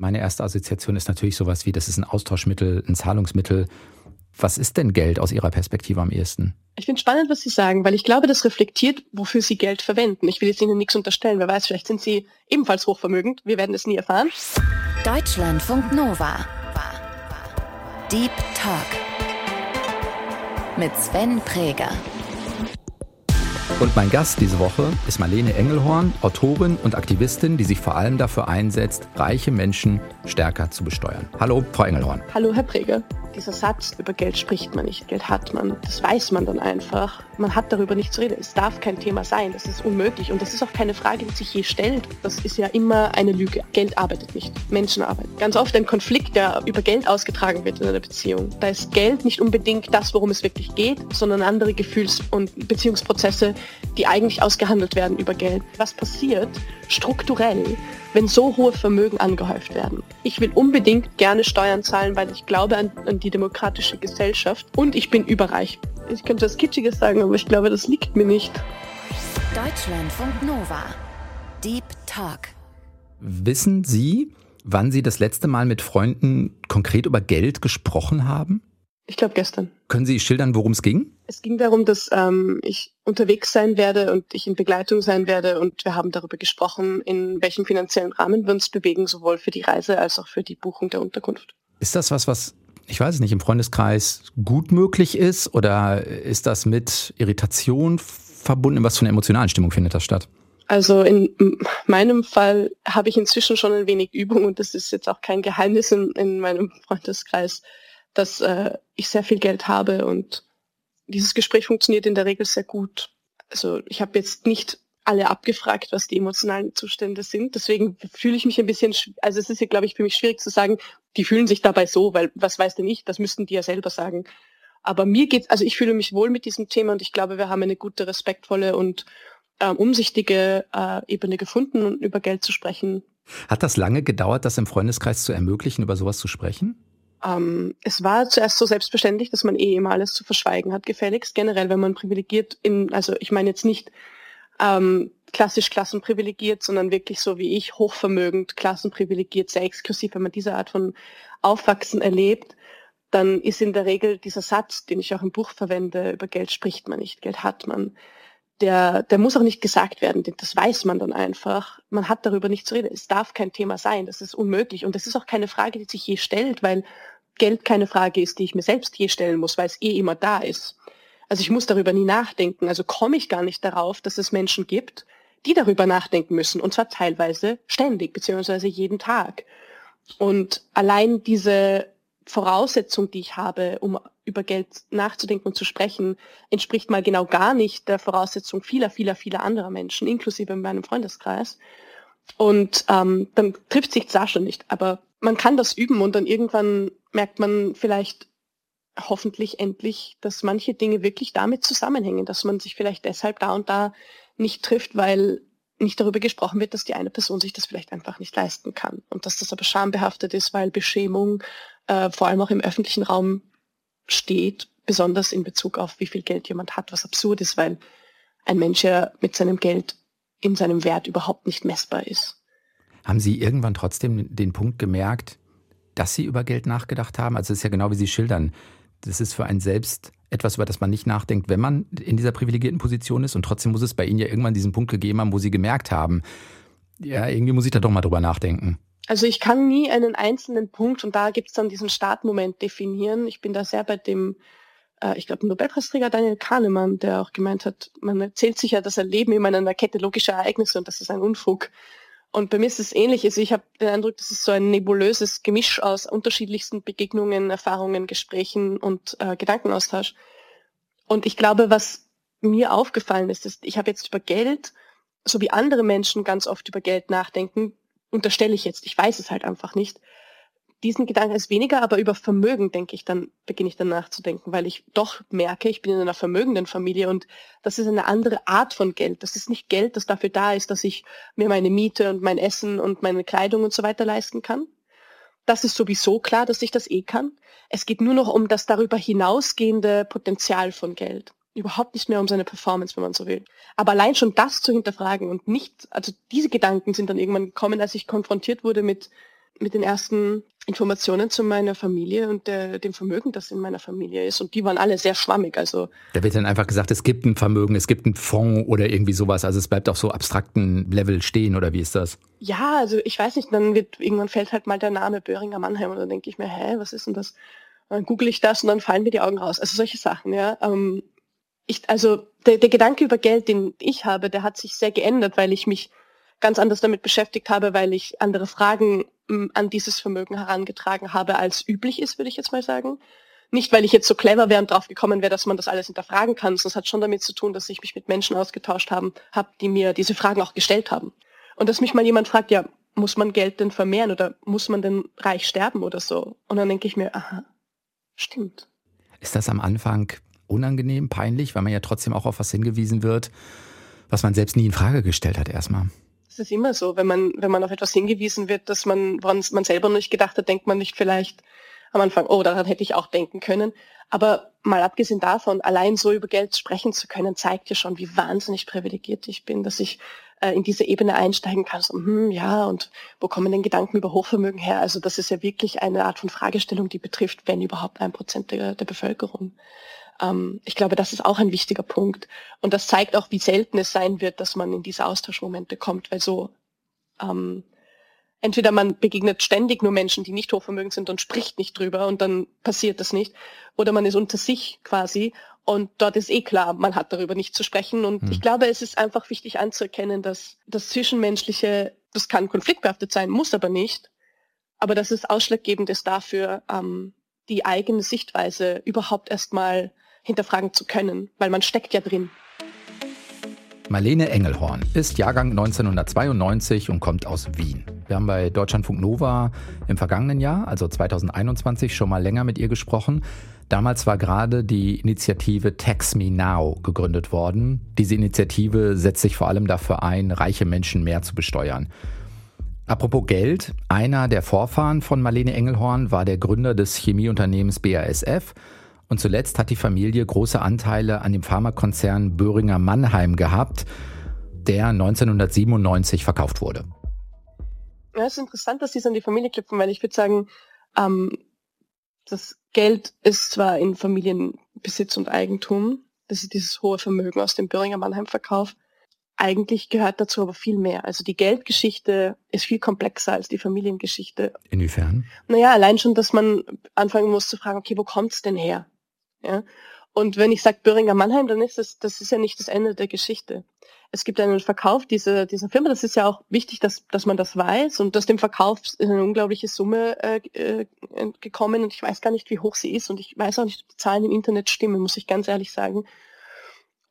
Meine erste Assoziation ist natürlich sowas wie, das ist ein Austauschmittel, ein Zahlungsmittel. Was ist denn Geld aus Ihrer Perspektive am ehesten? Ich finde spannend, was Sie sagen, weil ich glaube, das reflektiert, wofür Sie Geld verwenden. Ich will jetzt Ihnen nichts unterstellen. Wer weiß, vielleicht sind Sie ebenfalls hochvermögend. Wir werden es nie erfahren. Deutschlandfunk Nova. Deep Talk. Mit Sven Präger. Und mein Gast diese Woche ist Marlene Engelhorn, Autorin und Aktivistin, die sich vor allem dafür einsetzt, reiche Menschen stärker zu besteuern. Hallo, Frau Engelhorn. Hallo, Herr Präger. Dieser Satz, über Geld spricht man nicht, Geld hat man, das weiß man dann einfach. Man hat darüber nicht zu reden. Es darf kein Thema sein, das ist unmöglich. Und das ist auch keine Frage, die sich je stellt. Das ist ja immer eine Lüge. Geld arbeitet nicht, Menschen arbeiten. Ganz oft ein Konflikt, der über Geld ausgetragen wird in einer Beziehung. Da ist Geld nicht unbedingt das, worum es wirklich geht, sondern andere Gefühls- und Beziehungsprozesse, die eigentlich ausgehandelt werden über Geld. Was passiert strukturell, wenn so hohe Vermögen angehäuft werden. Ich will unbedingt gerne Steuern zahlen, weil ich glaube an, an die demokratische Gesellschaft und ich bin überreich. Ich könnte was Kitschiges sagen, aber ich glaube, das liegt mir nicht. Deutschlandfunk Nova. Deep Talk. Wissen Sie, wann Sie das letzte Mal mit Freunden konkret über Geld gesprochen haben? Ich glaube gestern. Können Sie schildern, worum es ging? Es ging darum, dass ähm, ich unterwegs sein werde und ich in Begleitung sein werde und wir haben darüber gesprochen, in welchem finanziellen Rahmen wir uns bewegen, sowohl für die Reise als auch für die Buchung der Unterkunft. Ist das was, was ich weiß es nicht, im Freundeskreis gut möglich ist oder ist das mit Irritation verbunden? Was für eine emotionale Stimmung findet das statt? Also in meinem Fall habe ich inzwischen schon ein wenig Übung und das ist jetzt auch kein Geheimnis in, in meinem Freundeskreis dass äh, ich sehr viel Geld habe und dieses Gespräch funktioniert in der Regel sehr gut. Also ich habe jetzt nicht alle abgefragt, was die emotionalen Zustände sind. Deswegen fühle ich mich ein bisschen, also es ist ja, glaube ich, für mich schwierig zu sagen, die fühlen sich dabei so, weil was weiß denn ich, das müssten die ja selber sagen. Aber mir geht's, also ich fühle mich wohl mit diesem Thema und ich glaube, wir haben eine gute, respektvolle und ähm, umsichtige äh, Ebene gefunden, um über Geld zu sprechen. Hat das lange gedauert, das im Freundeskreis zu ermöglichen, über sowas zu sprechen? Ähm, es war zuerst so selbstverständlich, dass man eh immer alles zu verschweigen hat, gefälligst. Generell, wenn man privilegiert in, also ich meine jetzt nicht ähm, klassisch klassenprivilegiert, sondern wirklich so wie ich, hochvermögend, klassenprivilegiert, sehr exklusiv, wenn man diese Art von Aufwachsen erlebt, dann ist in der Regel dieser Satz, den ich auch im Buch verwende, über Geld spricht man nicht, Geld hat man. Der, der muss auch nicht gesagt werden, das weiß man dann einfach. Man hat darüber nicht zu reden. Es darf kein Thema sein, das ist unmöglich. Und das ist auch keine Frage, die sich je stellt, weil Geld keine Frage ist, die ich mir selbst je stellen muss, weil es eh immer da ist. Also ich muss darüber nie nachdenken. Also komme ich gar nicht darauf, dass es Menschen gibt, die darüber nachdenken müssen. Und zwar teilweise ständig, beziehungsweise jeden Tag. Und allein diese Voraussetzung, die ich habe, um über Geld nachzudenken und zu sprechen, entspricht mal genau gar nicht der Voraussetzung vieler, vieler, vieler anderer Menschen, inklusive in meinem Freundeskreis. Und ähm, dann trifft sich das schon nicht. Aber man kann das üben und dann irgendwann merkt man vielleicht hoffentlich endlich, dass manche Dinge wirklich damit zusammenhängen, dass man sich vielleicht deshalb da und da nicht trifft, weil nicht darüber gesprochen wird, dass die eine Person sich das vielleicht einfach nicht leisten kann und dass das aber schambehaftet ist, weil Beschämung äh, vor allem auch im öffentlichen Raum steht, besonders in Bezug auf wie viel Geld jemand hat, was absurd ist, weil ein Mensch ja mit seinem Geld in seinem Wert überhaupt nicht messbar ist. Haben Sie irgendwann trotzdem den Punkt gemerkt, dass Sie über Geld nachgedacht haben? Also es ist ja genau wie Sie schildern. Das ist für einen selbst etwas, über das man nicht nachdenkt, wenn man in dieser privilegierten Position ist. Und trotzdem muss es bei Ihnen ja irgendwann diesen Punkt gegeben haben, wo Sie gemerkt haben, ja, irgendwie muss ich da doch mal drüber nachdenken. Also ich kann nie einen einzelnen Punkt und da gibt es dann diesen Startmoment definieren. Ich bin da sehr bei dem, äh, ich glaube, Nobelpreisträger Daniel Kahnemann, der auch gemeint hat, man erzählt sich ja das Erleben immer in einer Kette logischer Ereignisse und das ist ein Unfug. Und bei mir ist es ähnlich. Also ich habe den Eindruck, das ist so ein nebulöses Gemisch aus unterschiedlichsten Begegnungen, Erfahrungen, Gesprächen und äh, Gedankenaustausch. Und ich glaube, was mir aufgefallen ist, ist, ich habe jetzt über Geld, so wie andere Menschen ganz oft über Geld nachdenken, unterstelle ich jetzt, ich weiß es halt einfach nicht, diesen Gedanken ist weniger, aber über Vermögen denke ich dann, beginne ich dann nachzudenken, weil ich doch merke, ich bin in einer vermögenden Familie und das ist eine andere Art von Geld. Das ist nicht Geld, das dafür da ist, dass ich mir meine Miete und mein Essen und meine Kleidung und so weiter leisten kann. Das ist sowieso klar, dass ich das eh kann. Es geht nur noch um das darüber hinausgehende Potenzial von Geld. Überhaupt nicht mehr um seine Performance, wenn man so will. Aber allein schon das zu hinterfragen und nicht, also diese Gedanken sind dann irgendwann gekommen, als ich konfrontiert wurde mit mit den ersten Informationen zu meiner Familie und der, dem Vermögen, das in meiner Familie ist. Und die waren alle sehr schwammig. Also da wird dann einfach gesagt, es gibt ein Vermögen, es gibt einen Fonds oder irgendwie sowas. Also es bleibt auf so abstrakten Level stehen oder wie ist das? Ja, also ich weiß nicht, dann wird irgendwann fällt halt mal der Name Böhringer Mannheim und dann denke ich mir, hä, was ist denn das? Und dann google ich das und dann fallen mir die Augen raus. Also solche Sachen, ja. Ähm, ich, also der, der Gedanke über Geld, den ich habe, der hat sich sehr geändert, weil ich mich ganz anders damit beschäftigt habe, weil ich andere Fragen m, an dieses Vermögen herangetragen habe, als üblich ist, würde ich jetzt mal sagen. Nicht, weil ich jetzt so clever wäre und drauf gekommen wäre, dass man das alles hinterfragen kann, sondern es hat schon damit zu tun, dass ich mich mit Menschen ausgetauscht habe, die mir diese Fragen auch gestellt haben. Und dass mich mal jemand fragt, ja, muss man Geld denn vermehren oder muss man denn reich sterben oder so? Und dann denke ich mir, aha, stimmt. Ist das am Anfang unangenehm, peinlich, weil man ja trotzdem auch auf was hingewiesen wird, was man selbst nie in Frage gestellt hat erstmal? Es ist immer so, wenn man, wenn man auf etwas hingewiesen wird, dass man, woran man selber nicht gedacht hat, denkt man nicht vielleicht am Anfang, oh, daran hätte ich auch denken können. Aber mal abgesehen davon, allein so über Geld sprechen zu können, zeigt ja schon, wie wahnsinnig privilegiert ich bin, dass ich äh, in diese Ebene einsteigen kann. So, hm, ja, und wo kommen denn Gedanken über Hochvermögen her? Also das ist ja wirklich eine Art von Fragestellung, die betrifft, wenn überhaupt ein Prozent der, der Bevölkerung. Ähm, ich glaube, das ist auch ein wichtiger Punkt. Und das zeigt auch, wie selten es sein wird, dass man in diese Austauschmomente kommt, weil so ähm, entweder man begegnet ständig nur Menschen, die nicht hochvermögend sind und spricht nicht drüber und dann passiert das nicht, oder man ist unter sich quasi und dort ist eh klar, man hat darüber nicht zu sprechen. Und hm. ich glaube, es ist einfach wichtig anzuerkennen, dass das Zwischenmenschliche, das kann konfliktbehaftet sein, muss aber nicht, aber dass es ausschlaggebend ist dafür, ähm, die eigene Sichtweise überhaupt erstmal hinterfragen zu können, weil man steckt ja drin. Marlene Engelhorn ist Jahrgang 1992 und kommt aus Wien. Wir haben bei Deutschlandfunk Nova im vergangenen Jahr, also 2021, schon mal länger mit ihr gesprochen. Damals war gerade die Initiative Tax Me Now gegründet worden. Diese Initiative setzt sich vor allem dafür ein, reiche Menschen mehr zu besteuern. Apropos Geld, einer der Vorfahren von Marlene Engelhorn war der Gründer des Chemieunternehmens BASF und zuletzt hat die Familie große Anteile an dem Pharmakonzern Böhringer Mannheim gehabt, der 1997 verkauft wurde. Ja, es ist interessant, dass Sie es an die Familie knüpfen, weil ich würde sagen, ähm, das Geld ist zwar in Familienbesitz und Eigentum, das ist dieses hohe Vermögen aus dem Böhringer Mannheim-Verkauf. Eigentlich gehört dazu aber viel mehr. Also die Geldgeschichte ist viel komplexer als die Familiengeschichte. Inwiefern? Naja, allein schon, dass man anfangen muss zu fragen, okay, wo kommt's denn her? Ja? Und wenn ich sage Böhringer Mannheim, dann ist das, das ist ja nicht das Ende der Geschichte. Es gibt einen Verkauf dieser, dieser Firma, das ist ja auch wichtig, dass, dass man das weiß. Und aus dem Verkauf ist eine unglaubliche Summe äh, äh, gekommen und ich weiß gar nicht, wie hoch sie ist und ich weiß auch nicht, ob die Zahlen im Internet stimmen, muss ich ganz ehrlich sagen.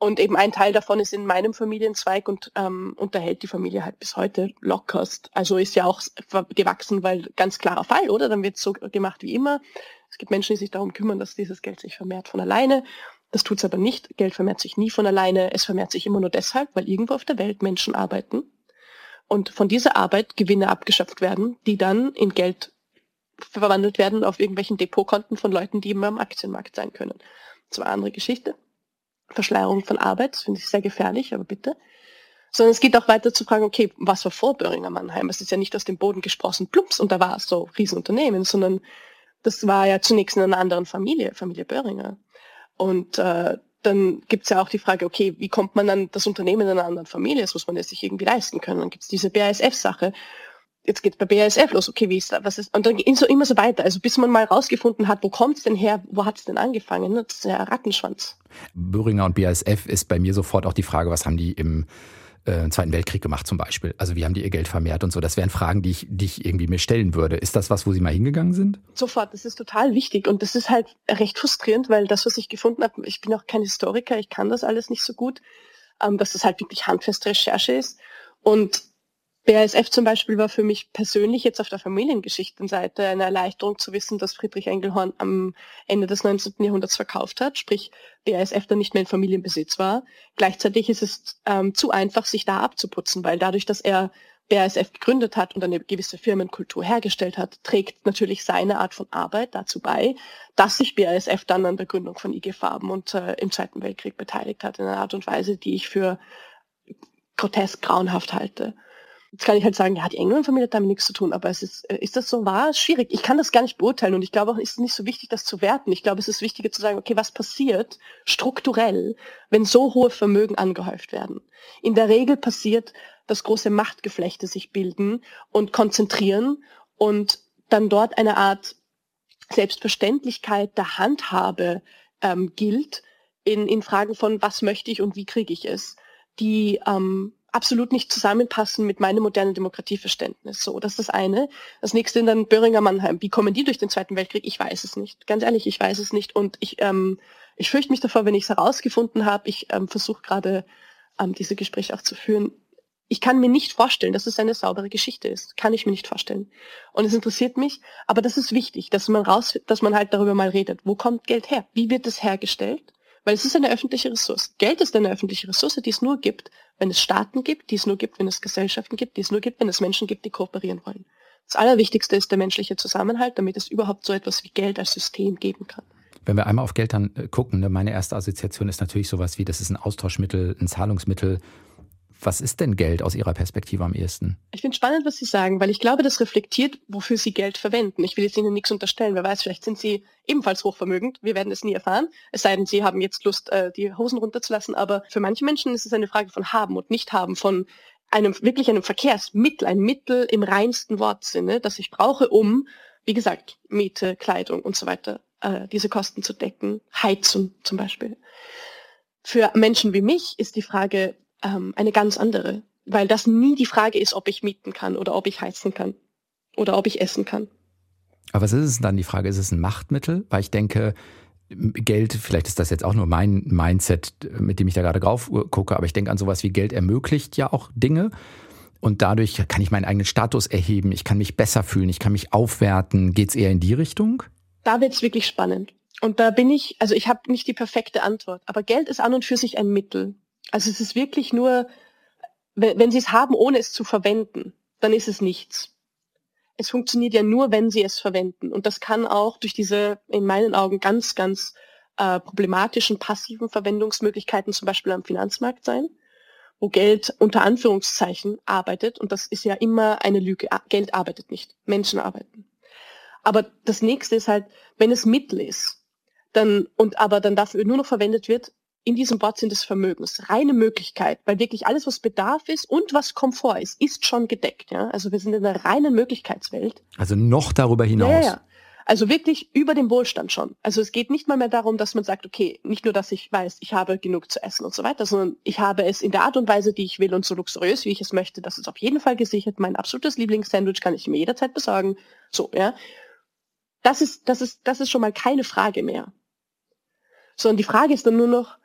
Und eben ein Teil davon ist in meinem Familienzweig und ähm, unterhält die Familie halt bis heute lockerst. Also ist ja auch gewachsen, weil ganz klarer Fall, oder? Dann wird so gemacht wie immer. Es gibt Menschen, die sich darum kümmern, dass dieses Geld sich vermehrt von alleine. Das tut es aber nicht. Geld vermehrt sich nie von alleine. Es vermehrt sich immer nur deshalb, weil irgendwo auf der Welt Menschen arbeiten und von dieser Arbeit Gewinne abgeschöpft werden, die dann in Geld verwandelt werden auf irgendwelchen Depotkonten von Leuten, die immer am Aktienmarkt sein können. Das war eine andere Geschichte. Verschleierung von Arbeit, finde ich sehr gefährlich, aber bitte. Sondern es geht auch weiter zu fragen, okay, was war vor Böhringer Mannheim? Es ist ja nicht aus dem Boden gesprossen, plumps, und da war es so Riesenunternehmen, sondern das war ja zunächst in einer anderen Familie, Familie Böhringer. Und äh, dann gibt's ja auch die Frage, okay, wie kommt man an das Unternehmen in einer anderen Familie? Das muss man ja sich irgendwie leisten können. Dann gibt's diese BASF-Sache. Jetzt geht's bei BASF los, okay, wie ist da, was ist, und dann so immer so weiter. Also bis man mal rausgefunden hat, wo kommt's denn her, wo hat's denn angefangen? Das ist ja Rattenschwanz. Böhringer und BASF ist bei mir sofort auch die Frage, was haben die im äh, Zweiten Weltkrieg gemacht zum Beispiel? Also wie haben die ihr Geld vermehrt und so? Das wären Fragen, die ich, die ich irgendwie mir stellen würde. Ist das was, wo Sie mal hingegangen sind? Sofort, das ist total wichtig und das ist halt recht frustrierend, weil das, was ich gefunden habe, ich bin auch kein Historiker, ich kann das alles nicht so gut, ähm, dass das halt wirklich handfeste Recherche ist und BASF zum Beispiel war für mich persönlich jetzt auf der Familiengeschichtenseite eine Erleichterung zu wissen, dass Friedrich Engelhorn am Ende des 19. Jahrhunderts verkauft hat, sprich BASF dann nicht mehr in Familienbesitz war. Gleichzeitig ist es ähm, zu einfach, sich da abzuputzen, weil dadurch, dass er BASF gegründet hat und eine gewisse Firmenkultur hergestellt hat, trägt natürlich seine Art von Arbeit dazu bei, dass sich BASF dann an der Gründung von IG Farben und äh, im Zweiten Weltkrieg beteiligt hat, in einer Art und Weise, die ich für grotesk grauenhaft halte. Jetzt kann ich halt sagen, ja, die England-Familie hat damit nichts zu tun, aber es ist, äh, ist das so wahr? Schwierig. Ich kann das gar nicht beurteilen und ich glaube auch, es ist nicht so wichtig, das zu werten. Ich glaube, es ist wichtiger zu sagen, okay, was passiert strukturell, wenn so hohe Vermögen angehäuft werden? In der Regel passiert, dass große Machtgeflechte sich bilden und konzentrieren und dann dort eine Art Selbstverständlichkeit der Handhabe ähm, gilt in, in Fragen von, was möchte ich und wie kriege ich es, die ähm, absolut nicht zusammenpassen mit meinem modernen Demokratieverständnis. So, das ist das eine. Das nächste dann Böhringer Mannheim. Wie kommen die durch den Zweiten Weltkrieg? Ich weiß es nicht. Ganz ehrlich, ich weiß es nicht. Und ich, ähm, ich fürchte mich davor, wenn ich es herausgefunden habe. Ich ähm, versuche gerade ähm, diese Gespräche auch zu führen. Ich kann mir nicht vorstellen, dass es eine saubere Geschichte ist. Kann ich mir nicht vorstellen. Und es interessiert mich, aber das ist wichtig, dass man raus, dass man halt darüber mal redet. Wo kommt Geld her? Wie wird es hergestellt? Weil es ist eine öffentliche Ressource. Geld ist eine öffentliche Ressource, die es nur gibt, wenn es Staaten gibt, die es nur gibt, wenn es Gesellschaften gibt, die es nur gibt, wenn es Menschen gibt, die kooperieren wollen. Das Allerwichtigste ist der menschliche Zusammenhalt, damit es überhaupt so etwas wie Geld als System geben kann. Wenn wir einmal auf Geld dann äh, gucken, ne, meine erste Assoziation ist natürlich sowas wie, das ist ein Austauschmittel, ein Zahlungsmittel, was ist denn Geld aus Ihrer Perspektive am ehesten? Ich finde spannend, was Sie sagen, weil ich glaube, das reflektiert, wofür Sie Geld verwenden. Ich will jetzt Ihnen nichts unterstellen. Wer weiß, vielleicht sind Sie ebenfalls hochvermögend. Wir werden es nie erfahren. Es sei denn, Sie haben jetzt Lust, äh, die Hosen runterzulassen. Aber für manche Menschen ist es eine Frage von haben und nicht haben, von einem wirklich einem Verkehrsmittel, ein Mittel im reinsten Wortsinne, das ich brauche, um, wie gesagt, Miete, Kleidung und so weiter, äh, diese Kosten zu decken. Heizung zum Beispiel. Für Menschen wie mich ist die Frage, ähm, eine ganz andere, weil das nie die Frage ist, ob ich mieten kann oder ob ich heizen kann oder ob ich essen kann. Aber was ist es dann die Frage? Ist es ein Machtmittel? Weil ich denke, Geld, vielleicht ist das jetzt auch nur mein Mindset, mit dem ich da gerade drauf gucke, aber ich denke an sowas wie Geld ermöglicht ja auch Dinge. Und dadurch kann ich meinen eigenen Status erheben, ich kann mich besser fühlen, ich kann mich aufwerten. Geht es eher in die Richtung? Da wird es wirklich spannend. Und da bin ich, also ich habe nicht die perfekte Antwort, aber Geld ist an und für sich ein Mittel. Also es ist wirklich nur, wenn, wenn Sie es haben, ohne es zu verwenden, dann ist es nichts. Es funktioniert ja nur, wenn Sie es verwenden. Und das kann auch durch diese, in meinen Augen, ganz, ganz äh, problematischen passiven Verwendungsmöglichkeiten, zum Beispiel am Finanzmarkt sein, wo Geld unter Anführungszeichen arbeitet. Und das ist ja immer eine Lüge. Geld arbeitet nicht. Menschen arbeiten. Aber das nächste ist halt, wenn es Mittel ist, dann, und aber dann dafür nur noch verwendet wird, in diesem Wortsinn des Vermögens. Reine Möglichkeit, weil wirklich alles, was Bedarf ist und was Komfort ist, ist schon gedeckt. Ja? Also wir sind in einer reinen Möglichkeitswelt. Also noch darüber hinaus. Ja, ja. Also wirklich über dem Wohlstand schon. Also es geht nicht mal mehr darum, dass man sagt, okay, nicht nur, dass ich weiß, ich habe genug zu essen und so weiter, sondern ich habe es in der Art und Weise, die ich will und so luxuriös, wie ich es möchte. Das ist auf jeden Fall gesichert. Mein absolutes Lieblingssandwich kann ich mir jederzeit besorgen. So, ja. Das ist, das ist, das ist schon mal keine Frage mehr. Sondern die Frage ist dann nur noch,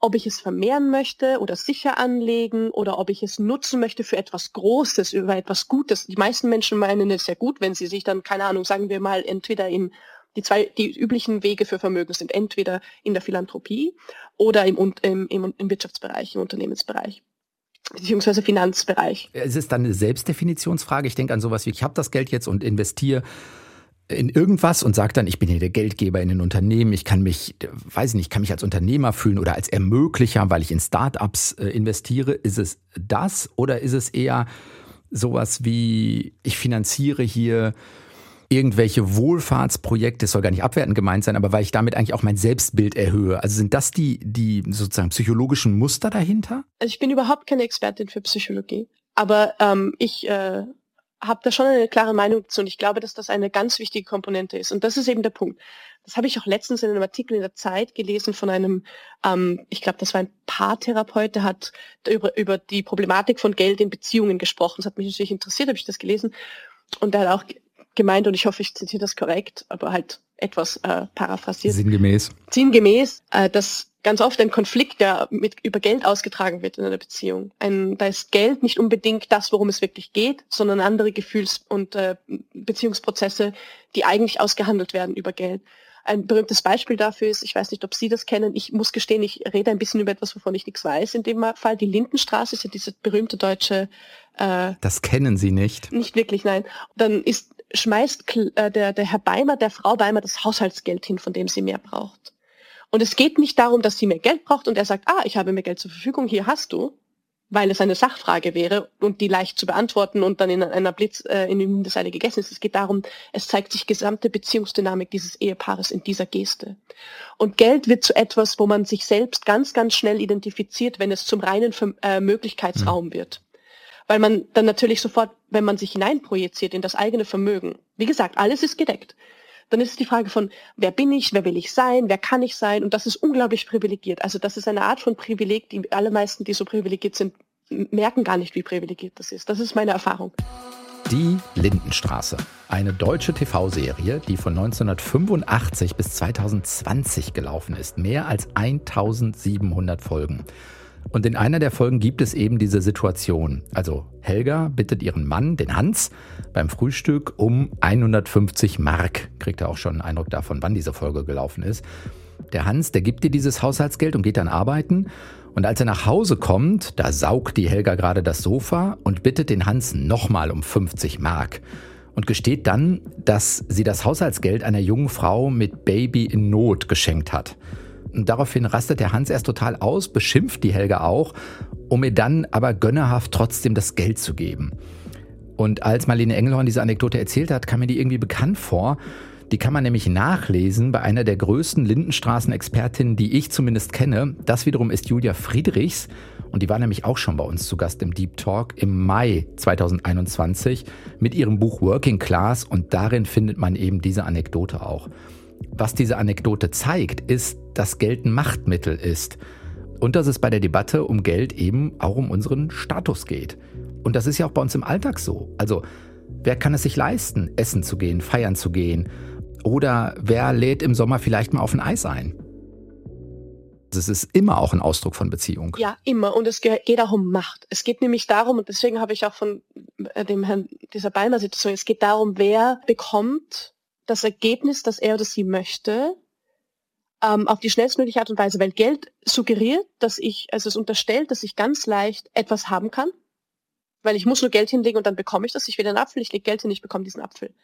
ob ich es vermehren möchte oder sicher anlegen oder ob ich es nutzen möchte für etwas Großes, über etwas Gutes. Die meisten Menschen meinen es ja gut, wenn sie sich dann, keine Ahnung, sagen wir mal, entweder in die zwei, die üblichen Wege für Vermögen sind entweder in der Philanthropie oder im, im, im, im Wirtschaftsbereich, im Unternehmensbereich beziehungsweise Finanzbereich. Es ist dann eine Selbstdefinitionsfrage. Ich denke an sowas wie, ich habe das Geld jetzt und investiere in irgendwas und sagt dann, ich bin hier der Geldgeber in ein Unternehmen, ich kann mich, weiß nicht, ich kann mich als Unternehmer fühlen oder als Ermöglicher, weil ich in Startups äh, investiere. Ist es das oder ist es eher sowas wie, ich finanziere hier irgendwelche Wohlfahrtsprojekte, es soll gar nicht abwertend gemeint sein, aber weil ich damit eigentlich auch mein Selbstbild erhöhe. Also sind das die, die sozusagen psychologischen Muster dahinter? Also ich bin überhaupt keine Expertin für Psychologie, aber ähm, ich äh, habe da schon eine klare Meinung zu und ich glaube, dass das eine ganz wichtige Komponente ist. Und das ist eben der Punkt. Das habe ich auch letztens in einem Artikel in der Zeit gelesen von einem, ähm, ich glaube, das war ein Paartherapeut, der hat über, über die Problematik von Geld in Beziehungen gesprochen. Das hat mich natürlich interessiert, habe ich das gelesen. Und er hat auch gemeint, und ich hoffe, ich zitiere das korrekt, aber halt etwas äh, paraphrasiert. Sinngemäß. Sinngemäß, äh, dass ganz oft ein Konflikt, der mit über Geld ausgetragen wird in einer Beziehung. Ein, da ist Geld nicht unbedingt das, worum es wirklich geht, sondern andere Gefühls- und äh, Beziehungsprozesse, die eigentlich ausgehandelt werden über Geld. Ein berühmtes Beispiel dafür ist, ich weiß nicht, ob Sie das kennen, ich muss gestehen, ich rede ein bisschen über etwas, wovon ich nichts weiß in dem Fall. Die Lindenstraße ist ja diese berühmte deutsche äh, Das kennen Sie nicht. Nicht wirklich, nein. Dann ist schmeißt äh, der, der Herr Beimer der Frau Beimer das Haushaltsgeld hin, von dem sie mehr braucht. Und es geht nicht darum, dass sie mehr Geld braucht und er sagt, ah, ich habe mehr Geld zur Verfügung, hier hast du, weil es eine Sachfrage wäre und die leicht zu beantworten und dann in einer Blitz äh, in dem Seile gegessen ist. Es geht darum, es zeigt sich gesamte Beziehungsdynamik dieses Ehepaares in dieser Geste. Und Geld wird zu etwas, wo man sich selbst ganz, ganz schnell identifiziert, wenn es zum reinen äh, Möglichkeitsraum mhm. wird. Weil man dann natürlich sofort, wenn man sich hineinprojiziert in das eigene Vermögen, wie gesagt, alles ist gedeckt dann ist es die Frage von, wer bin ich, wer will ich sein, wer kann ich sein und das ist unglaublich privilegiert. Also das ist eine Art von Privileg, die allermeisten, die so privilegiert sind, merken gar nicht, wie privilegiert das ist. Das ist meine Erfahrung. Die Lindenstraße, eine deutsche TV-Serie, die von 1985 bis 2020 gelaufen ist. Mehr als 1700 Folgen. Und in einer der Folgen gibt es eben diese Situation. Also Helga bittet ihren Mann, den Hans, beim Frühstück um 150 Mark. Kriegt er auch schon einen Eindruck davon, wann diese Folge gelaufen ist. Der Hans, der gibt ihr dieses Haushaltsgeld und geht dann arbeiten. Und als er nach Hause kommt, da saugt die Helga gerade das Sofa und bittet den Hans nochmal um 50 Mark. Und gesteht dann, dass sie das Haushaltsgeld einer jungen Frau mit Baby in Not geschenkt hat. Und daraufhin rastet der Hans erst total aus, beschimpft die Helga auch, um ihr dann aber gönnerhaft trotzdem das Geld zu geben. Und als Marlene Engelhorn diese Anekdote erzählt hat, kam mir die irgendwie bekannt vor. Die kann man nämlich nachlesen bei einer der größten Lindenstraßen-Expertinnen, die ich zumindest kenne. Das wiederum ist Julia Friedrichs. Und die war nämlich auch schon bei uns zu Gast im Deep Talk im Mai 2021 mit ihrem Buch Working Class. Und darin findet man eben diese Anekdote auch. Was diese Anekdote zeigt, ist, dass Geld ein Machtmittel ist und dass es bei der Debatte um Geld eben auch um unseren Status geht. Und das ist ja auch bei uns im Alltag so. Also, wer kann es sich leisten, essen zu gehen, feiern zu gehen? Oder wer lädt im Sommer vielleicht mal auf ein Eis ein? Es ist immer auch ein Ausdruck von Beziehung. Ja, immer. Und es geht auch um Macht. Es geht nämlich darum, und deswegen habe ich auch von äh, dem Herrn dieser Beimer Situation, es geht darum, wer bekommt das Ergebnis, das er oder sie möchte, ähm, auf die schnellstmögliche Art und Weise, weil Geld suggeriert, dass ich, also es unterstellt, dass ich ganz leicht etwas haben kann, weil ich muss nur Geld hinlegen und dann bekomme ich das. Ich will einen Apfel, ich lege Geld hin, ich bekomme diesen Apfel.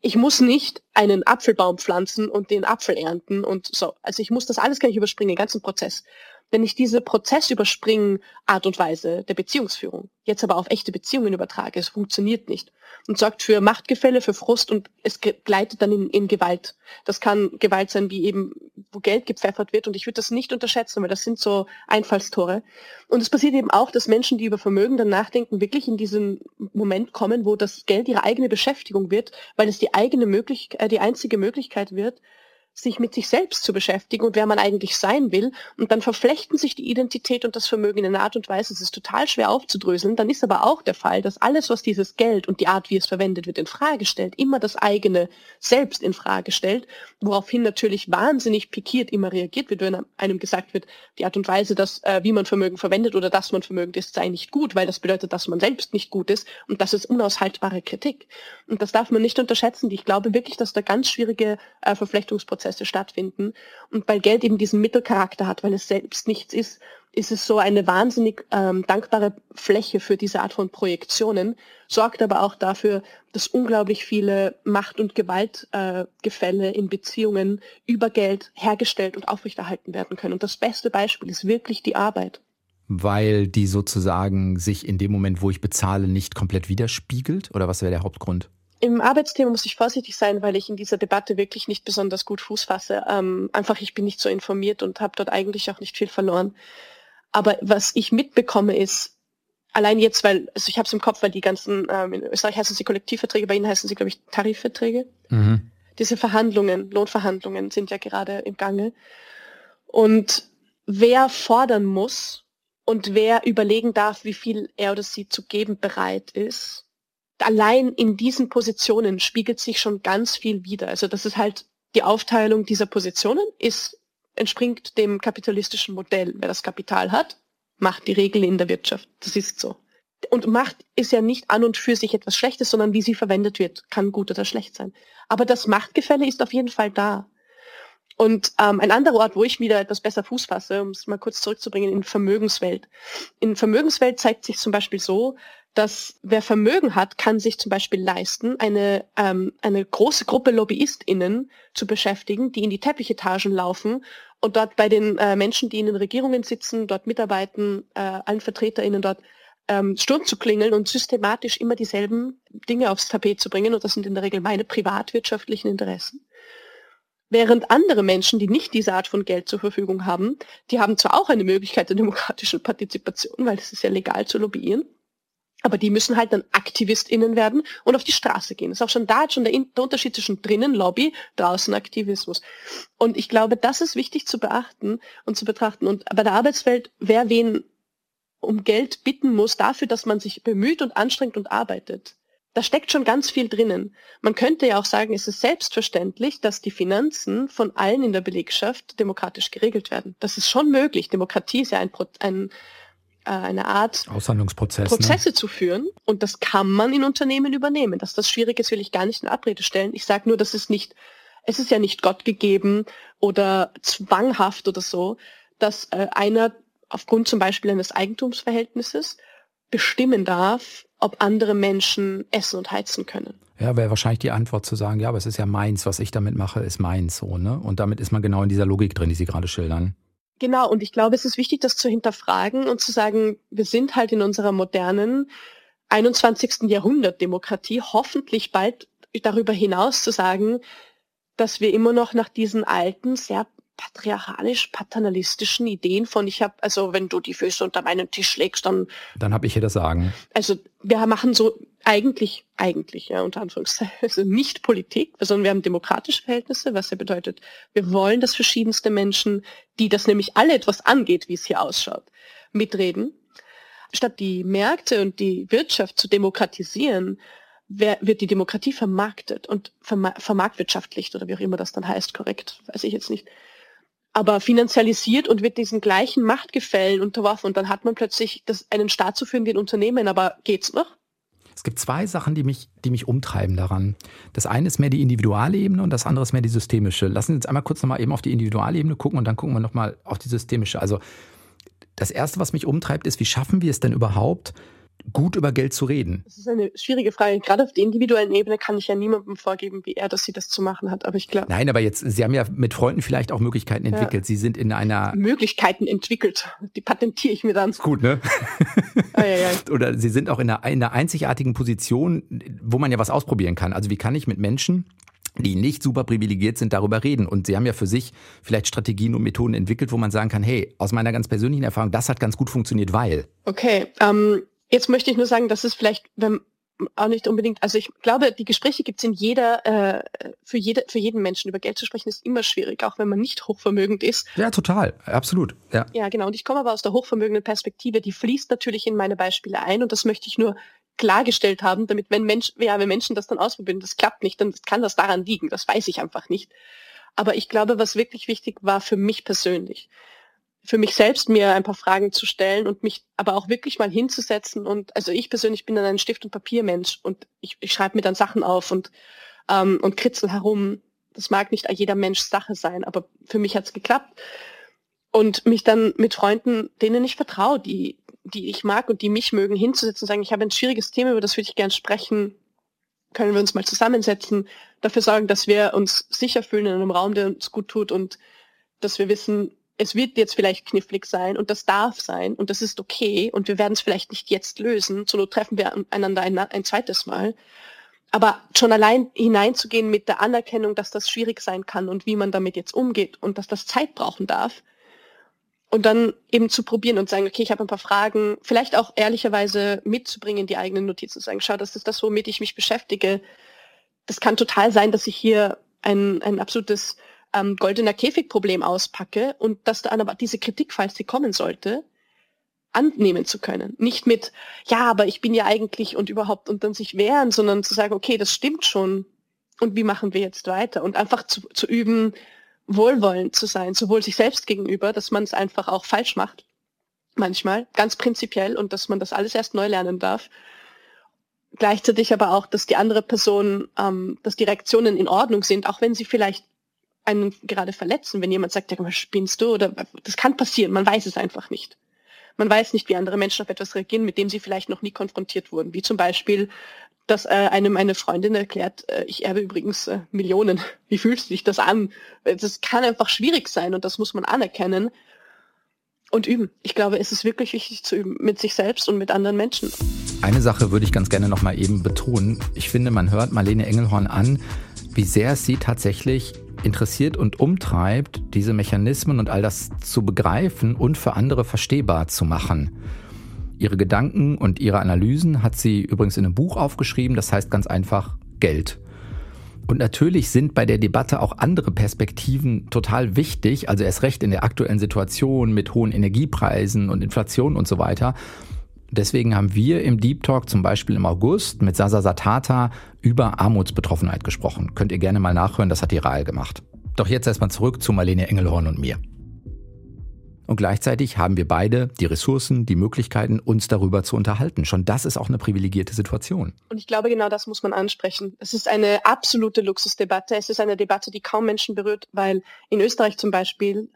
Ich muss nicht einen Apfelbaum pflanzen und den Apfel ernten und so. Also ich muss das alles gar nicht überspringen, den ganzen Prozess. Wenn ich diese Prozessüberspringen Art und Weise der Beziehungsführung jetzt aber auf echte Beziehungen übertrage, es funktioniert nicht und sorgt für Machtgefälle, für Frust und es gleitet dann in, in Gewalt. Das kann Gewalt sein, wie eben, wo Geld gepfeffert wird und ich würde das nicht unterschätzen, weil das sind so Einfallstore. Und es passiert eben auch, dass Menschen, die über Vermögen dann nachdenken, wirklich in diesen Moment kommen, wo das Geld ihre eigene Beschäftigung wird, weil es die eigene Möglichkeit, äh, die einzige Möglichkeit wird, sich mit sich selbst zu beschäftigen und wer man eigentlich sein will. Und dann verflechten sich die Identität und das Vermögen in einer Art und Weise, es ist total schwer aufzudröseln. Dann ist aber auch der Fall, dass alles, was dieses Geld und die Art, wie es verwendet wird, in Frage stellt, immer das eigene Selbst in Frage stellt, woraufhin natürlich wahnsinnig pikiert immer reagiert wird, wenn einem gesagt wird, die Art und Weise, dass, äh, wie man Vermögen verwendet oder dass man vermögend ist, sei nicht gut, weil das bedeutet, dass man selbst nicht gut ist und das ist unaushaltbare Kritik. Und das darf man nicht unterschätzen. Ich glaube wirklich, dass da ganz schwierige äh, Verflechtungsprozesse Prozesse stattfinden. Und weil Geld eben diesen Mittelcharakter hat, weil es selbst nichts ist, ist es so eine wahnsinnig ähm, dankbare Fläche für diese Art von Projektionen, sorgt aber auch dafür, dass unglaublich viele Macht- und Gewaltgefälle äh, in Beziehungen über Geld hergestellt und aufrechterhalten werden können. Und das beste Beispiel ist wirklich die Arbeit. Weil die sozusagen sich in dem Moment, wo ich bezahle, nicht komplett widerspiegelt? Oder was wäre der Hauptgrund? Im Arbeitsthema muss ich vorsichtig sein, weil ich in dieser Debatte wirklich nicht besonders gut Fuß fasse. Ähm, einfach, ich bin nicht so informiert und habe dort eigentlich auch nicht viel verloren. Aber was ich mitbekomme ist, allein jetzt, weil, also ich habe es im Kopf, weil die ganzen, ähm, in Österreich heißen sie Kollektivverträge, bei Ihnen heißen sie, glaube ich, Tarifverträge. Mhm. Diese Verhandlungen, Lohnverhandlungen sind ja gerade im Gange. Und wer fordern muss und wer überlegen darf, wie viel er oder sie zu geben bereit ist, allein in diesen Positionen spiegelt sich schon ganz viel wider. Also das ist halt die Aufteilung dieser Positionen ist, entspringt dem kapitalistischen Modell. Wer das Kapital hat, macht die Regeln in der Wirtschaft. Das ist so. Und Macht ist ja nicht an und für sich etwas Schlechtes, sondern wie sie verwendet wird, kann gut oder schlecht sein. Aber das Machtgefälle ist auf jeden Fall da. Und ähm, ein anderer Ort, wo ich wieder etwas besser Fuß fasse, um es mal kurz zurückzubringen, in Vermögenswelt. In Vermögenswelt zeigt sich zum Beispiel so, dass wer Vermögen hat, kann sich zum Beispiel leisten, eine, ähm, eine große Gruppe LobbyistInnen zu beschäftigen, die in die Teppichetagen laufen und dort bei den äh, Menschen, die in den Regierungen sitzen, dort mitarbeiten, äh, allen VertreterInnen dort ähm, Sturm zu klingeln und systematisch immer dieselben Dinge aufs Tapet zu bringen. Und das sind in der Regel meine privatwirtschaftlichen Interessen. Während andere Menschen, die nicht diese Art von Geld zur Verfügung haben, die haben zwar auch eine Möglichkeit der demokratischen Partizipation, weil es ist ja legal zu lobbyieren, aber die müssen halt dann AktivistInnen werden und auf die Straße gehen. Das ist auch schon da schon der, der, Unterschied zwischen drinnen Lobby, draußen Aktivismus. Und ich glaube, das ist wichtig zu beachten und zu betrachten. Und bei der Arbeitswelt, wer wen um Geld bitten muss dafür, dass man sich bemüht und anstrengt und arbeitet. Da steckt schon ganz viel drinnen. Man könnte ja auch sagen, es ist selbstverständlich, dass die Finanzen von allen in der Belegschaft demokratisch geregelt werden. Das ist schon möglich. Demokratie ist ja ein, ein eine Art Aushandlungsprozess, ne? Prozesse ne? zu führen. Und das kann man in Unternehmen übernehmen. Dass das schwierig ist, will ich gar nicht in Abrede stellen. Ich sage nur, dass es nicht, es ist ja nicht Gott gegeben oder zwanghaft oder so, dass äh, einer aufgrund zum Beispiel eines Eigentumsverhältnisses bestimmen darf, ob andere Menschen essen und heizen können. Ja, wäre wahrscheinlich die Antwort zu sagen, ja, aber es ist ja meins, was ich damit mache, ist meins so, ne? Und damit ist man genau in dieser Logik drin, die Sie gerade schildern. Genau, und ich glaube, es ist wichtig, das zu hinterfragen und zu sagen, wir sind halt in unserer modernen 21. Jahrhundert Demokratie hoffentlich bald darüber hinaus zu sagen, dass wir immer noch nach diesen alten, sehr patriarchalisch-paternalistischen Ideen von ich habe, also wenn du die Füße unter meinen Tisch legst, dann dann habe ich hier das Sagen. Also wir machen so eigentlich, eigentlich, ja, unter Anführungszeichen, also nicht Politik, sondern wir haben demokratische Verhältnisse, was ja bedeutet, wir wollen, dass verschiedenste Menschen, die das nämlich alle etwas angeht, wie es hier ausschaut, mitreden. Statt die Märkte und die Wirtschaft zu demokratisieren, wird die Demokratie vermarktet und vermarktwirtschaftlicht oder wie auch immer das dann heißt, korrekt, weiß ich jetzt nicht aber finanzialisiert und wird diesen gleichen Machtgefällen unterworfen und dann hat man plötzlich das, einen Staat zu führen wie ein Unternehmen, aber geht's noch? Es gibt zwei Sachen, die mich, die mich umtreiben daran. Das eine ist mehr die Individualebene und das andere ist mehr die systemische. Lassen Sie uns einmal kurz nochmal eben auf die Individualebene gucken und dann gucken wir nochmal auf die systemische. Also das erste, was mich umtreibt, ist, wie schaffen wir es denn überhaupt, gut über Geld zu reden? Das ist eine schwierige Frage. Gerade auf der individuellen Ebene kann ich ja niemandem vorgeben, wie er das sie das zu machen hat. Aber ich glaube. Nein, aber jetzt, Sie haben ja mit Freunden vielleicht auch Möglichkeiten entwickelt. Ja. Sie sind in einer. Möglichkeiten entwickelt. Die patentiere ich mir dann. Ist gut, ne? ah, ja, ja. Oder Sie sind auch in einer, in einer einzigartigen Position, wo man ja was ausprobieren kann. Also wie kann ich mit Menschen die nicht super privilegiert sind, darüber reden. Und Sie haben ja für sich vielleicht Strategien und Methoden entwickelt, wo man sagen kann, hey, aus meiner ganz persönlichen Erfahrung, das hat ganz gut funktioniert, weil. Okay, ähm, Jetzt möchte ich nur sagen, dass es vielleicht wenn, auch nicht unbedingt, also ich glaube, die Gespräche gibt es in jeder, äh, für, jede, für jeden Menschen. Über Geld zu sprechen ist immer schwierig, auch wenn man nicht hochvermögend ist. Ja, total, absolut. Ja, ja genau. Und ich komme aber aus der hochvermögenden Perspektive, die fließt natürlich in meine Beispiele ein und das möchte ich nur klargestellt haben, damit wenn Mensch, ja, wenn Menschen das dann ausprobieren, das klappt nicht, dann kann das daran liegen. Das weiß ich einfach nicht. Aber ich glaube, was wirklich wichtig war für mich persönlich, für mich selbst mir ein paar Fragen zu stellen und mich aber auch wirklich mal hinzusetzen und also ich persönlich bin dann ein Stift- und Papiermensch und ich, ich schreibe mir dann Sachen auf und ähm, und kritzel herum. Das mag nicht jeder Mensch Sache sein, aber für mich hat's geklappt. Und mich dann mit Freunden, denen ich vertraue, die, die ich mag und die mich mögen, hinzusetzen und sagen, ich habe ein schwieriges Thema, über das würde ich gern sprechen. Können wir uns mal zusammensetzen, dafür sorgen, dass wir uns sicher fühlen in einem Raum, der uns gut tut und dass wir wissen, es wird jetzt vielleicht knifflig sein und das darf sein und das ist okay und wir werden es vielleicht nicht jetzt lösen. Not treffen wir einander ein, ein zweites Mal. Aber schon allein hineinzugehen mit der Anerkennung, dass das schwierig sein kann und wie man damit jetzt umgeht und dass das Zeit brauchen darf. Und dann eben zu probieren und sagen, okay, ich habe ein paar Fragen, vielleicht auch ehrlicherweise mitzubringen, die eigenen Notizen, sagen, schau, das ist das, womit ich mich beschäftige. Das kann total sein, dass ich hier ein, ein absolutes ähm, goldener Käfigproblem auspacke und dass dann aber diese Kritik, falls sie kommen sollte, annehmen zu können. Nicht mit, ja, aber ich bin ja eigentlich und überhaupt und dann sich wehren, sondern zu sagen, okay, das stimmt schon. Und wie machen wir jetzt weiter? Und einfach zu, zu üben, wohlwollend zu sein, sowohl sich selbst gegenüber, dass man es einfach auch falsch macht. Manchmal, ganz prinzipiell und dass man das alles erst neu lernen darf. Gleichzeitig aber auch, dass die andere Person, ähm, dass die Reaktionen in Ordnung sind, auch wenn sie vielleicht einen gerade verletzen, wenn jemand sagt, ja, spinnst du oder das kann passieren, man weiß es einfach nicht. Man weiß nicht, wie andere Menschen auf etwas reagieren, mit dem sie vielleicht noch nie konfrontiert wurden. Wie zum Beispiel, dass äh, einem eine Freundin erklärt, äh, ich erbe übrigens äh, Millionen. Wie fühlt sich das an? Das kann einfach schwierig sein und das muss man anerkennen und üben. Ich glaube, es ist wirklich wichtig zu üben mit sich selbst und mit anderen Menschen. Eine Sache würde ich ganz gerne noch mal eben betonen. Ich finde, man hört Marlene Engelhorn an, wie sehr es sie tatsächlich interessiert und umtreibt, diese Mechanismen und all das zu begreifen und für andere verstehbar zu machen. Ihre Gedanken und ihre Analysen hat sie übrigens in einem Buch aufgeschrieben, das heißt ganz einfach Geld. Und natürlich sind bei der Debatte auch andere Perspektiven total wichtig, also erst recht in der aktuellen Situation mit hohen Energiepreisen und Inflation und so weiter. Deswegen haben wir im Deep Talk zum Beispiel im August mit Sasa Satata über Armutsbetroffenheit gesprochen. Könnt ihr gerne mal nachhören, das hat die Rahl gemacht. Doch jetzt erstmal zurück zu Marlene Engelhorn und mir. Und gleichzeitig haben wir beide die Ressourcen, die Möglichkeiten, uns darüber zu unterhalten. Schon das ist auch eine privilegierte Situation. Und ich glaube, genau das muss man ansprechen. Es ist eine absolute Luxusdebatte. Es ist eine Debatte, die kaum Menschen berührt, weil in Österreich zum Beispiel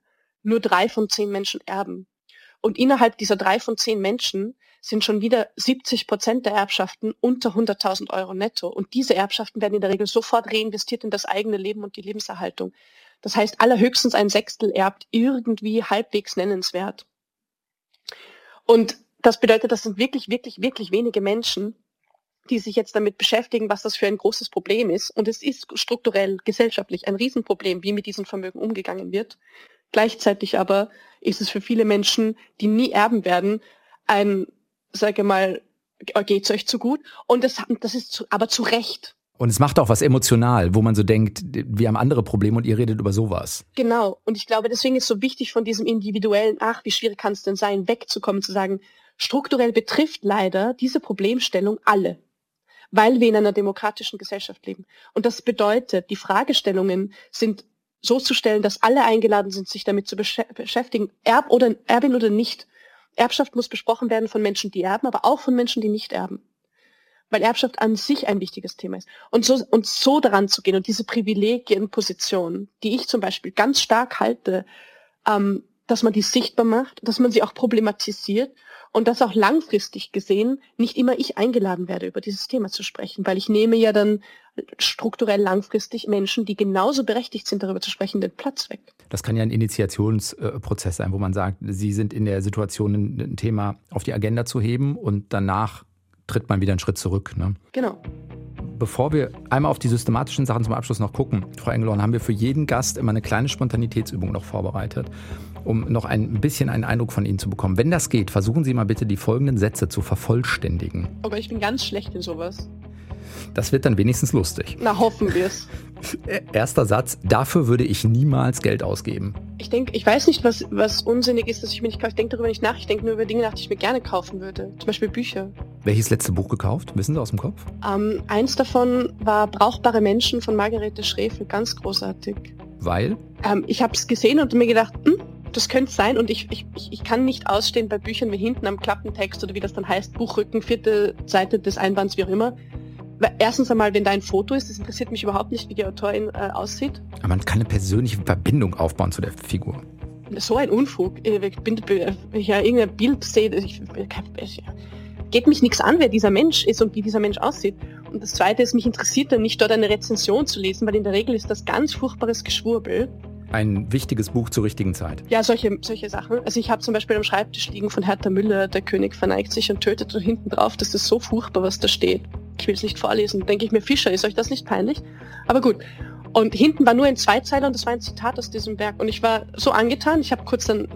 nur drei von zehn Menschen erben. Und innerhalb dieser drei von zehn Menschen sind schon wieder 70 Prozent der Erbschaften unter 100.000 Euro netto. Und diese Erbschaften werden in der Regel sofort reinvestiert in das eigene Leben und die Lebenserhaltung. Das heißt, allerhöchstens ein Sechstel erbt irgendwie halbwegs nennenswert. Und das bedeutet, das sind wirklich, wirklich, wirklich wenige Menschen, die sich jetzt damit beschäftigen, was das für ein großes Problem ist. Und es ist strukturell, gesellschaftlich ein Riesenproblem, wie mit diesem Vermögen umgegangen wird. Gleichzeitig aber ist es für viele Menschen, die nie erben werden, ein, sage mal, geht's euch zu gut? Und das, das ist zu, aber zu Recht. Und es macht auch was emotional, wo man so denkt, wir haben andere Probleme und ihr redet über sowas. Genau. Und ich glaube, deswegen ist es so wichtig, von diesem individuellen, ach, wie schwierig kann es denn sein, wegzukommen, zu sagen, strukturell betrifft leider diese Problemstellung alle, weil wir in einer demokratischen Gesellschaft leben. Und das bedeutet, die Fragestellungen sind so zu stellen, dass alle eingeladen sind, sich damit zu beschäftigen, Erb oder Erbin oder nicht. Erbschaft muss besprochen werden von Menschen, die erben, aber auch von Menschen, die nicht erben weil Erbschaft an sich ein wichtiges Thema ist. Und so, und so daran zu gehen und diese Privilegienposition, die ich zum Beispiel ganz stark halte, ähm, dass man die sichtbar macht, dass man sie auch problematisiert und dass auch langfristig gesehen nicht immer ich eingeladen werde, über dieses Thema zu sprechen, weil ich nehme ja dann strukturell langfristig Menschen, die genauso berechtigt sind, darüber zu sprechen, den Platz weg. Das kann ja ein Initiationsprozess sein, wo man sagt, Sie sind in der Situation, ein Thema auf die Agenda zu heben und danach tritt man wieder einen Schritt zurück. Ne? Genau. Bevor wir einmal auf die systematischen Sachen zum Abschluss noch gucken, Frau Engelhorn, haben wir für jeden Gast immer eine kleine Spontanitätsübung noch vorbereitet, um noch ein bisschen einen Eindruck von Ihnen zu bekommen. Wenn das geht, versuchen Sie mal bitte die folgenden Sätze zu vervollständigen. Aber ich bin ganz schlecht in sowas. Das wird dann wenigstens lustig. Na, hoffen wir es. Erster Satz, dafür würde ich niemals Geld ausgeben. Ich denke, ich weiß nicht, was, was unsinnig ist, dass ich mir nicht kaufe. Ich denke darüber nicht nach. Ich denke nur über Dinge nach, die ich mir gerne kaufen würde. Zum Beispiel Bücher. Welches letzte Buch gekauft? Wissen Sie aus dem Kopf? Ähm, eins davon war Brauchbare Menschen von Margarete Schräfel. Ganz großartig. Weil? Ähm, ich habe es gesehen und mir gedacht, hm, das könnte sein und ich, ich, ich kann nicht ausstehen bei Büchern wie hinten am Klappentext oder wie das dann heißt, Buchrücken, vierte Seite des Einbands, wie auch immer erstens einmal, wenn da ein Foto ist, das interessiert mich überhaupt nicht, wie die Autorin äh, aussieht. Aber man kann eine persönliche Verbindung aufbauen zu der Figur. So ein Unfug. Ich bin, wenn ich ja irgendein Bild sehe, ich, ich, geht mich nichts an, wer dieser Mensch ist und wie dieser Mensch aussieht. Und das Zweite ist, mich interessiert dann nicht, dort eine Rezension zu lesen, weil in der Regel ist das ganz furchtbares Geschwurbel. Ein wichtiges Buch zur richtigen Zeit. Ja, solche, solche Sachen. Also ich habe zum Beispiel am Schreibtisch liegen von Hertha Müller, der König verneigt sich und tötet und hinten drauf, das ist so furchtbar, was da steht ich will es nicht vorlesen, denke ich mir, Fischer, ist euch das nicht peinlich? Aber gut. Und hinten war nur ein Zweizeiler und das war ein Zitat aus diesem Werk. Und ich war so angetan, ich habe kurz dann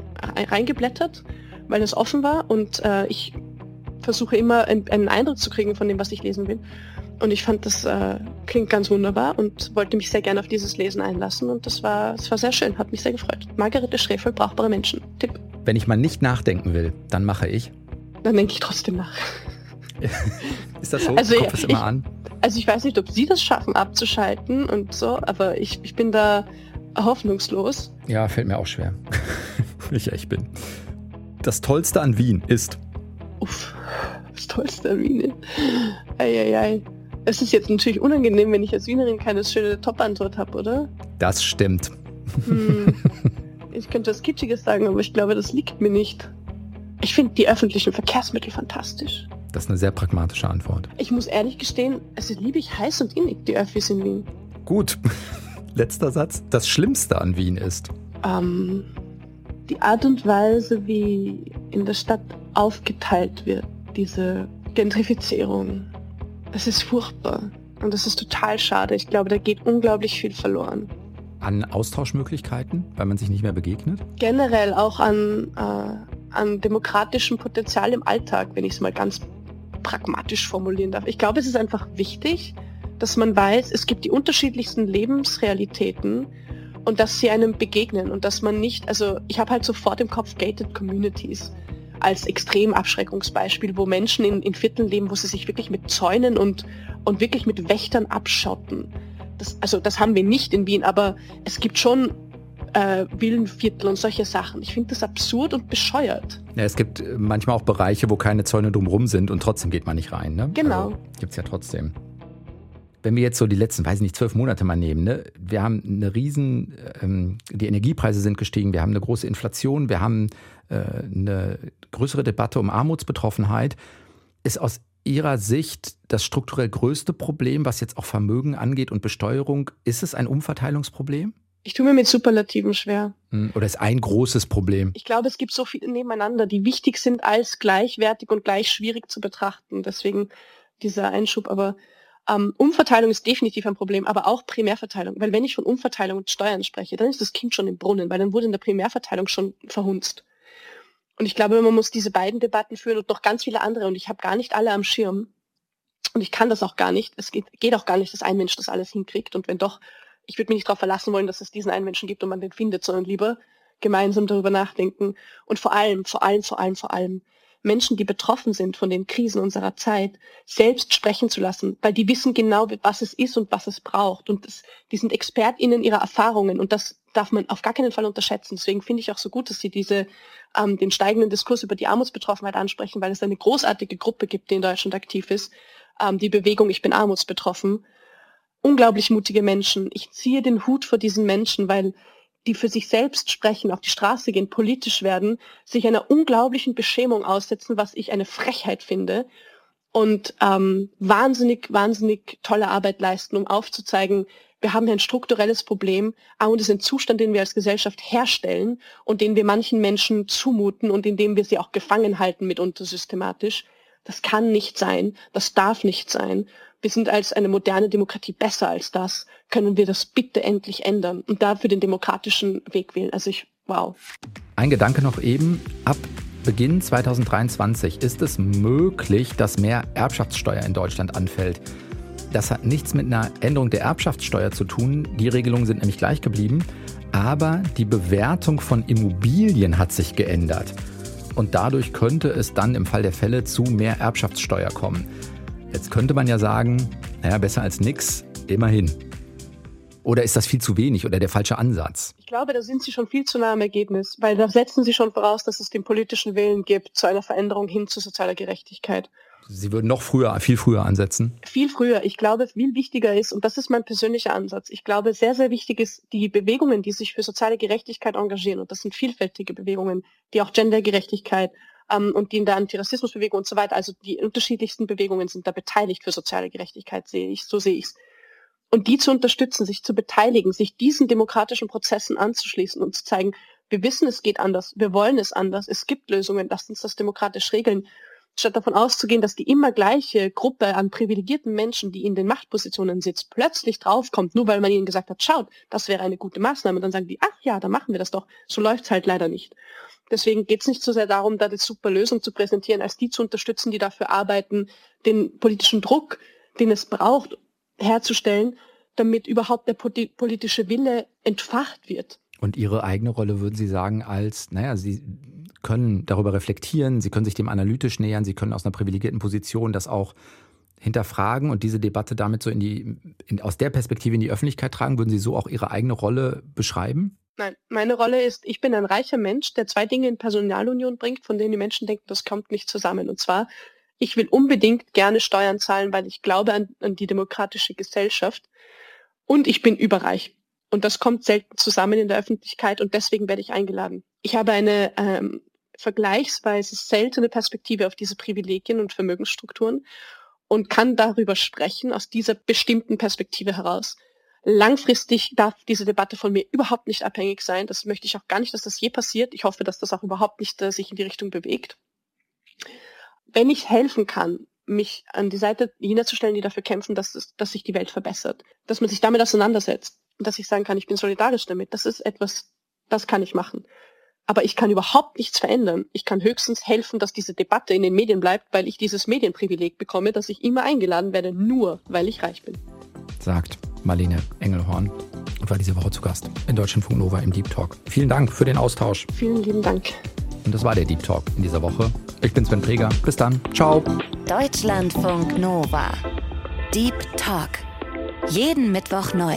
reingeblättert, weil es offen war und äh, ich versuche immer einen Eindruck zu kriegen von dem, was ich lesen will. Und ich fand, das äh, klingt ganz wunderbar und wollte mich sehr gerne auf dieses Lesen einlassen. Und das war, das war sehr schön, hat mich sehr gefreut. Margarete Schräfel, Brauchbare Menschen. Tipp. Wenn ich mal nicht nachdenken will, dann mache ich. Dann denke ich trotzdem nach. ist das so? Also, Kopf es immer ich, an? Also ich weiß nicht, ob Sie das schaffen abzuschalten und so, aber ich, ich bin da hoffnungslos. Ja, fällt mir auch schwer. ich echt bin. Das Tollste an Wien ist. Uff, das Tollste an Wien. Eieiei. Es ist jetzt natürlich unangenehm, wenn ich als Wienerin keine schöne Top-Antwort habe, oder? Das stimmt. Hm. Ich könnte was Kitschiges sagen, aber ich glaube, das liegt mir nicht. Ich finde die öffentlichen Verkehrsmittel fantastisch. Das ist eine sehr pragmatische Antwort. Ich muss ehrlich gestehen, es liebe ich heiß und innig, die Öffis in Wien. Gut. Letzter Satz. Das Schlimmste an Wien ist? Ähm, die Art und Weise, wie in der Stadt aufgeteilt wird, diese Gentrifizierung. Das ist furchtbar. Und das ist total schade. Ich glaube, da geht unglaublich viel verloren. An Austauschmöglichkeiten, weil man sich nicht mehr begegnet? Generell auch an, äh, an demokratischem Potenzial im Alltag, wenn ich es mal ganz pragmatisch formulieren darf. Ich glaube, es ist einfach wichtig, dass man weiß, es gibt die unterschiedlichsten Lebensrealitäten und dass sie einem begegnen und dass man nicht, also ich habe halt sofort im Kopf gated communities als Extremabschreckungsbeispiel, wo Menschen in, in Vierteln leben, wo sie sich wirklich mit Zäunen und, und wirklich mit Wächtern abschotten. Das, also das haben wir nicht in Wien, aber es gibt schon äh, Villenviertel und solche Sachen. Ich finde das absurd und bescheuert. Ja, es gibt äh, manchmal auch Bereiche, wo keine Zäune drumherum sind und trotzdem geht man nicht rein. Ne? Genau. Also, gibt es ja trotzdem. Wenn wir jetzt so die letzten, weiß ich nicht, zwölf Monate mal nehmen, ne? wir haben eine riesen, ähm, die Energiepreise sind gestiegen, wir haben eine große Inflation, wir haben äh, eine größere Debatte um Armutsbetroffenheit. Ist aus Ihrer Sicht das strukturell größte Problem, was jetzt auch Vermögen angeht und Besteuerung, ist es ein Umverteilungsproblem? Ich tue mir mit Superlativen schwer. Hm, oder ist ein großes Problem? Ich glaube, es gibt so viele nebeneinander, die wichtig sind als gleichwertig und gleich schwierig zu betrachten. Deswegen dieser Einschub. Aber ähm, Umverteilung ist definitiv ein Problem, aber auch Primärverteilung. Weil wenn ich von Umverteilung und Steuern spreche, dann ist das Kind schon im Brunnen, weil dann wurde in der Primärverteilung schon verhunzt. Und ich glaube, man muss diese beiden Debatten führen und noch ganz viele andere. Und ich habe gar nicht alle am Schirm. Und ich kann das auch gar nicht. Es geht, geht auch gar nicht, dass ein Mensch das alles hinkriegt. Und wenn doch, ich würde mich nicht darauf verlassen wollen, dass es diesen einen Menschen gibt und man den findet, sondern lieber gemeinsam darüber nachdenken. Und vor allem, vor allem, vor allem, vor allem Menschen, die betroffen sind von den Krisen unserer Zeit, selbst sprechen zu lassen, weil die wissen genau, was es ist und was es braucht. Und das, die sind ExpertInnen ihrer Erfahrungen und das darf man auf gar keinen Fall unterschätzen. Deswegen finde ich auch so gut, dass Sie diese, ähm, den steigenden Diskurs über die Armutsbetroffenheit ansprechen, weil es eine großartige Gruppe gibt, die in Deutschland aktiv ist, ähm, die Bewegung Ich bin armutsbetroffen. Unglaublich mutige Menschen. Ich ziehe den Hut vor diesen Menschen, weil die für sich selbst sprechen, auf die Straße gehen, politisch werden, sich einer unglaublichen Beschämung aussetzen, was ich eine Frechheit finde, und ähm, wahnsinnig, wahnsinnig tolle Arbeit leisten, um aufzuzeigen, wir haben hier ein strukturelles Problem, und es ist ein Zustand, den wir als Gesellschaft herstellen und den wir manchen Menschen zumuten und in dem wir sie auch gefangen halten mitunter systematisch. Das kann nicht sein, das darf nicht sein wir sind als eine moderne Demokratie besser als das, können wir das bitte endlich ändern und dafür den demokratischen Weg wählen. Also ich, wow. Ein Gedanke noch eben, ab Beginn 2023 ist es möglich, dass mehr Erbschaftssteuer in Deutschland anfällt. Das hat nichts mit einer Änderung der Erbschaftssteuer zu tun. Die Regelungen sind nämlich gleich geblieben. Aber die Bewertung von Immobilien hat sich geändert. Und dadurch könnte es dann im Fall der Fälle zu mehr Erbschaftssteuer kommen. Jetzt könnte man ja sagen, naja, besser als nix, immerhin. Oder ist das viel zu wenig oder der falsche Ansatz? Ich glaube, da sind Sie schon viel zu nah am Ergebnis, weil da setzen Sie schon voraus, dass es den politischen Willen gibt zu einer Veränderung hin zu sozialer Gerechtigkeit. Sie würden noch früher, viel früher ansetzen? Viel früher. Ich glaube, viel wichtiger ist, und das ist mein persönlicher Ansatz, ich glaube, sehr, sehr wichtig ist, die Bewegungen, die sich für soziale Gerechtigkeit engagieren, und das sind vielfältige Bewegungen, die auch Gendergerechtigkeit, ähm, und die in der Antirassismusbewegung und so weiter, also die unterschiedlichsten Bewegungen sind da beteiligt für soziale Gerechtigkeit, sehe ich, so sehe ich es. Und die zu unterstützen, sich zu beteiligen, sich diesen demokratischen Prozessen anzuschließen und zu zeigen, wir wissen, es geht anders, wir wollen es anders, es gibt Lösungen, lasst uns das demokratisch regeln, statt davon auszugehen, dass die immer gleiche Gruppe an privilegierten Menschen, die in den Machtpositionen sitzt, plötzlich draufkommt, nur weil man ihnen gesagt hat, schaut, das wäre eine gute Maßnahme. Und dann sagen die, ach ja, dann machen wir das doch. So läuft's halt leider nicht. Deswegen geht es nicht so sehr darum, da die super Lösung zu präsentieren, als die zu unterstützen, die dafür arbeiten, den politischen Druck, den es braucht, herzustellen, damit überhaupt der politische Wille entfacht wird. Und Ihre eigene Rolle würden Sie sagen als, naja, Sie können darüber reflektieren, Sie können sich dem analytisch nähern, Sie können aus einer privilegierten Position das auch hinterfragen und diese Debatte damit so in die, in, aus der Perspektive in die Öffentlichkeit tragen. Würden Sie so auch Ihre eigene Rolle beschreiben? Nein, meine Rolle ist, ich bin ein reicher Mensch, der zwei Dinge in Personalunion bringt, von denen die Menschen denken, das kommt nicht zusammen. Und zwar, ich will unbedingt gerne Steuern zahlen, weil ich glaube an, an die demokratische Gesellschaft. Und ich bin überreich. Und das kommt selten zusammen in der Öffentlichkeit und deswegen werde ich eingeladen. Ich habe eine ähm, vergleichsweise seltene Perspektive auf diese Privilegien und Vermögensstrukturen und kann darüber sprechen aus dieser bestimmten Perspektive heraus. Langfristig darf diese Debatte von mir überhaupt nicht abhängig sein. Das möchte ich auch gar nicht, dass das je passiert. Ich hoffe, dass das auch überhaupt nicht äh, sich in die Richtung bewegt. Wenn ich helfen kann, mich an die Seite jener zu stellen, die dafür kämpfen, dass, dass sich die Welt verbessert, dass man sich damit auseinandersetzt dass ich sagen kann, ich bin solidarisch damit, das ist etwas, das kann ich machen. Aber ich kann überhaupt nichts verändern. Ich kann höchstens helfen, dass diese Debatte in den Medien bleibt, weil ich dieses Medienprivileg bekomme, dass ich immer eingeladen werde, nur weil ich reich bin. Sagt Marlene Engelhorn und war diese Woche zu Gast in Deutschlandfunk Nova im Deep Talk. Vielen Dank für den Austausch. Vielen lieben Dank. Und das war der Deep Talk in dieser Woche. Ich bin Sven Preger. Bis dann. Ciao. Deutschlandfunk Nova. Deep Talk. Jeden Mittwoch neu.